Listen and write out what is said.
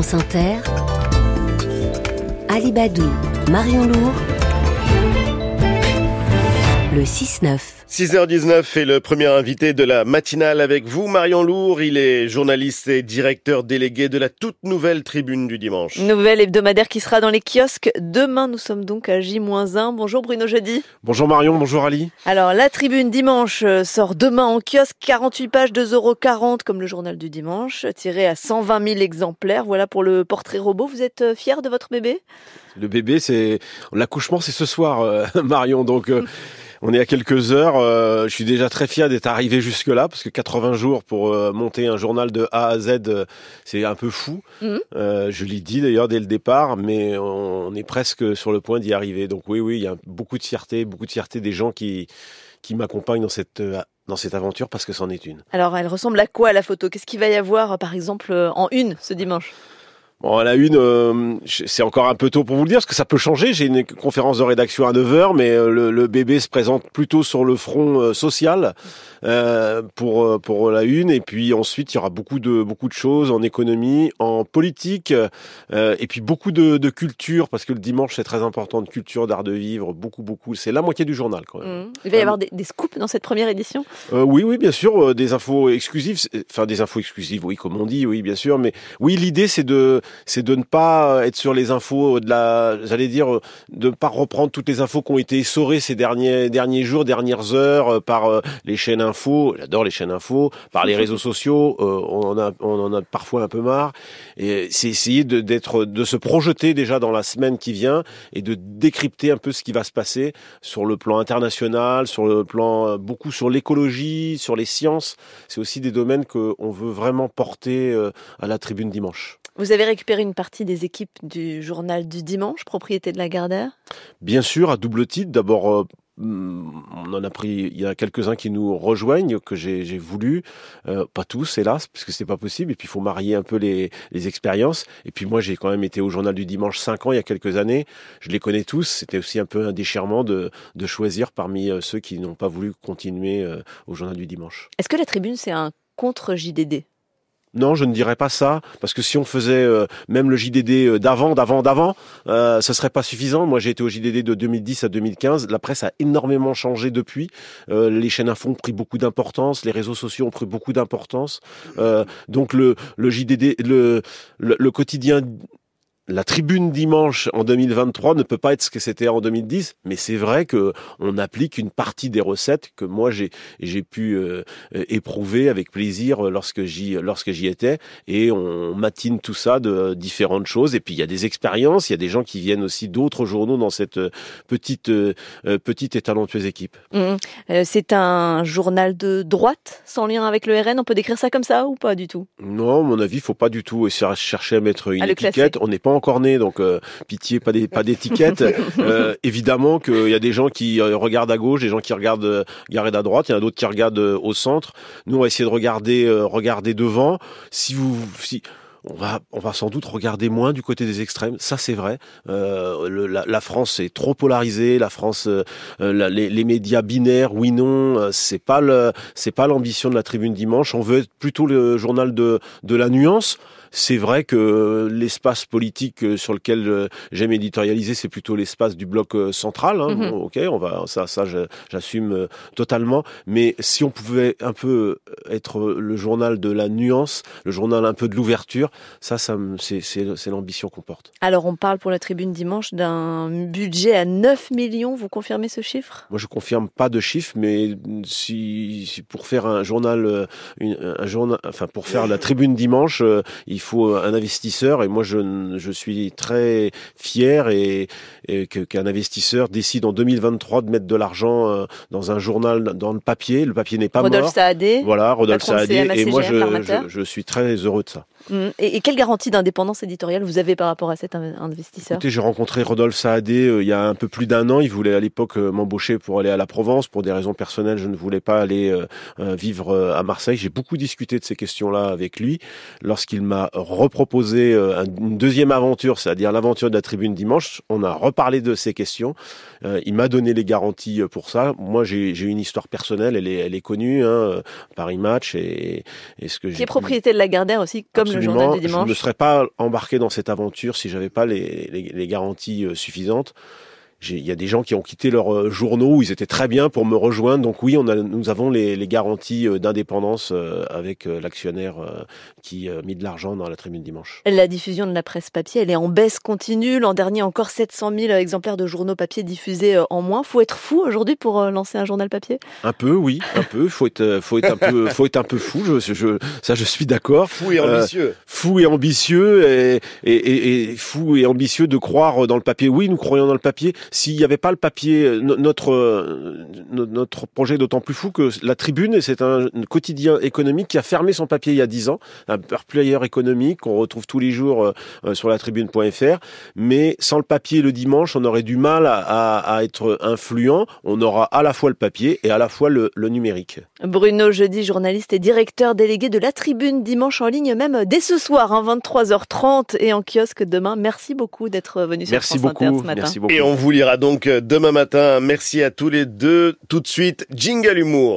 France Inter, Alibadou, Marion Lourd, le 6-9. 6h19 est le premier invité de la matinale avec vous, Marion Lourd. Il est journaliste et directeur délégué de la toute nouvelle tribune du dimanche. Nouvelle hebdomadaire qui sera dans les kiosques. Demain, nous sommes donc à J-1. Bonjour Bruno Jeudi. Bonjour Marion, bonjour Ali. Alors, la tribune dimanche euh, sort demain en kiosque. 48 pages, 2,40€ comme le journal du dimanche, tiré à 120 000 exemplaires. Voilà pour le portrait robot. Vous êtes euh, fier de votre bébé? Le bébé, c'est l'accouchement, c'est ce soir, euh, Marion. Donc. On est à quelques heures. Euh, je suis déjà très fier d'être arrivé jusque là parce que 80 jours pour euh, monter un journal de A à Z, euh, c'est un peu fou. Mhm. je l'ai dit d'ailleurs dès le départ, mais on, est presque sur le point d'y arriver. Donc oui, oui, il y a beaucoup de fierté, beaucoup de fierté des gens qui qui m'accompagnent dans cette dans cette aventure parce que c'en est une. Alors, elle ressemble à quoi la photo? Qu'est-ce qu'il va y avoir, par exemple, en une ce dimanche? Bon, à la une, euh, c'est encore un peu tôt pour vous le dire, parce que ça peut changer. J'ai une conférence de rédaction à 9h, mais euh, le, bébé se présente plutôt sur le front euh, social pour pour la une. Et puis ensuite, il y aura beaucoup de beaucoup de choses en économie, en politique, et puis beaucoup de, de, culture, parce que le dimanche, c'est très important, de culture, d'art de vivre, beaucoup, beaucoup. C'est la moitié du journal, quand même. Mmh. Il va y avoir des, des, scoops dans cette première édition? Oui, oui, bien sûr, des infos exclusives. Enfin, des infos exclusives, oui, comme on dit, oui, bien sûr. Mais oui, l'idée, c'est de c'est de ne pas être sur les infos de la, j'allais dire, de ne pas reprendre toutes les infos qui ont été essorées ces derniers derniers jours, dernières heures euh, par euh, les chaînes infos. J'adore les chaînes infos, par les réseaux sociaux. Euh, on en a, parfois un peu marre. Et c'est essayer de de se projeter déjà dans la semaine qui vient et de décrypter un peu ce qui va se passer sur le plan international, sur le plan beaucoup sur l'écologie, sur les sciences. C'est aussi des domaines qu'on veut vraiment porter à la tribune dimanche. Récupéré une partie des équipes du journal du dimanche, propriété de la Gardère Bien sûr, à double titre. D'abord, euh, on en a pris, il y a quelques-uns qui nous rejoignent, que j'ai voulu, euh, pas tous hélas, parce que c'est pas possible, et puis il faut marier un peu les, expériences, et puis moi j'ai quand même été au journal du dimanche 5 ans, il y a quelques années, je les connais tous, c'était aussi un peu un déchirement de, de choisir parmi euh, ceux qui n'ont pas voulu continuer au journal du dimanche. Est-ce que la tribune c'est un contre-JDD non, je ne dirais pas ça, parce que si on faisait euh, même le JDD euh, d'avant, d'avant, d'avant, euh, ce serait pas suffisant. Moi, j'ai été au JDD de 2010 à 2015. La presse a énormément changé depuis. Euh, les chaînes info ont pris beaucoup d'importance, les réseaux sociaux ont pris beaucoup d'importance. donc le, le JDD, le, le quotidien la tribune dimanche en 2023 ne peut pas être ce que c'était en 2010, mais c'est vrai que on applique une partie des recettes que moi j'ai j'ai pu euh, éprouver avec plaisir lorsque j'y lorsque j'y étais. Et on matine tout ça de différentes choses. Et puis il y a des expériences, il y a des gens qui viennent aussi d'autres journaux dans cette petite euh, petite et talentueuse équipe. Mmh. Euh, c'est un journal de droite sans lien avec le RN, on peut décrire ça comme ça ou pas du tout? Non, à mon avis, faut pas du tout chercher à mettre une étiquette, on n'est pas encore né, donc euh, pitié, pas des pas d'étiquette. euh, évidemment qu'il y a des gens qui euh, regardent à gauche, des gens qui regardent euh, à droite, il y en a d'autres qui regardent au centre. Nous, on va essayer de regarder regarder devant. Si vous si on va, on va sans doute regarder moins du côté des extrêmes. Ça, c'est vrai. Euh, la, France est trop polarisée. La France, les, les, médias binaires, oui non, c'est pas le, c'est pas l'ambition de la Tribune dimanche. On veut être plutôt le journal de de la nuance c'est vrai que l'espace politique euh, sur lequel euh, j'aime éditorialiser, c'est plutôt l'espace du bloc euh, central. Hein. Mhm. ok, on va ça, ça, j'assume totalement. Mais si on pouvait un peu être le journal de la nuance, le journal un peu de l'ouverture, ça, ça c'est l'ambition qu'on porte. Alors, on parle pour la Tribune dimanche d'un budget à 9 millions. Vous confirmez ce chiffre? Moi, je confirme pas de chiffre, mais si, pour faire un journal, un journal, enfin pour faire la Tribune dimanche, il il faut un investisseur et moi je, je suis très fier et, qu'un investisseur décide en 2023 de mettre de l'argent euh, dans un journal dans le papier. Le papier n'est pas Rodolphe mort. Saadé. Voilà, Rodolphe Saadé. Et moi je, je, suis très heureux de ça. Mmh. Et, quelle garantie d'indépendance éditoriale vous avez par rapport à cet investisseur? Écoutez, j'ai rencontré Rodolphe Saadé euh, il y a un peu plus d'un an. Il voulait à l'époque euh, m'embaucher pour aller à la Provence. Pour des raisons personnelles, je ne voulais pas aller vivre à Marseille. J'ai beaucoup discuté de ces questions-là avec lui. Lorsqu'il m'a reproposé euh, une deuxième aventure, c'est-à-dire l'aventure de la tribune dimanche. On a reparlé de ces questions. Euh, il m'a donné les garanties euh, pour ça. Moi, j'ai une histoire personnelle, elle est, elle est connue, hein, Paris Match et, et ce que Qui est propriété de la Gardère aussi, comme le journal du dimanche. Je ne serais pas embarqué dans cette aventure si j'avais pas les, les, les garanties suffisantes il y a des gens qui ont quitté leurs euh, journaux où ils étaient très bien pour me rejoindre. Donc oui, on a, nous avons les, les garanties euh, d'indépendance euh, avec l'actionnaire qui a mis de l'argent dans la tribune dimanche. La diffusion de la presse papier, elle est en baisse continue. L'an dernier, encore 700 000 exemplaires de journaux papier diffusés en moins. Faut être fou aujourd'hui pour lancer un journal papier? Un peu, oui, un peu. Faut être, faut être un peu, faut être un peu fou. Je, je, ça, je suis d'accord. Fou et ambitieux. fou et ambitieux et, et, et, et fou et ambitieux de croire dans le papier. Oui, nous croyons dans le papier s'il n'y avait pas le papier, euh, notre, euh, notre projet est d'autant plus fou que la Tribune, c'est un quotidien économique qui a fermé son papier il y a dix ans, un player économique qu'on retrouve tous les jours euh, sur la tribune.fr. Mais sans le papier le dimanche, on aurait du mal à, être influent. On aura à la fois le papier et à la fois le, numérique. Bruno Jeudi, journaliste et directeur délégué de la Tribune, dimanche en ligne, même dès ce soir, hein, 23h30 et en kiosque demain. Merci beaucoup d'être venu sur Merci France beaucoup, Inter ce matin. Merci beaucoup. Et on vous lira donc demain matin. Merci à tous les deux. Tout de suite, jingle humour.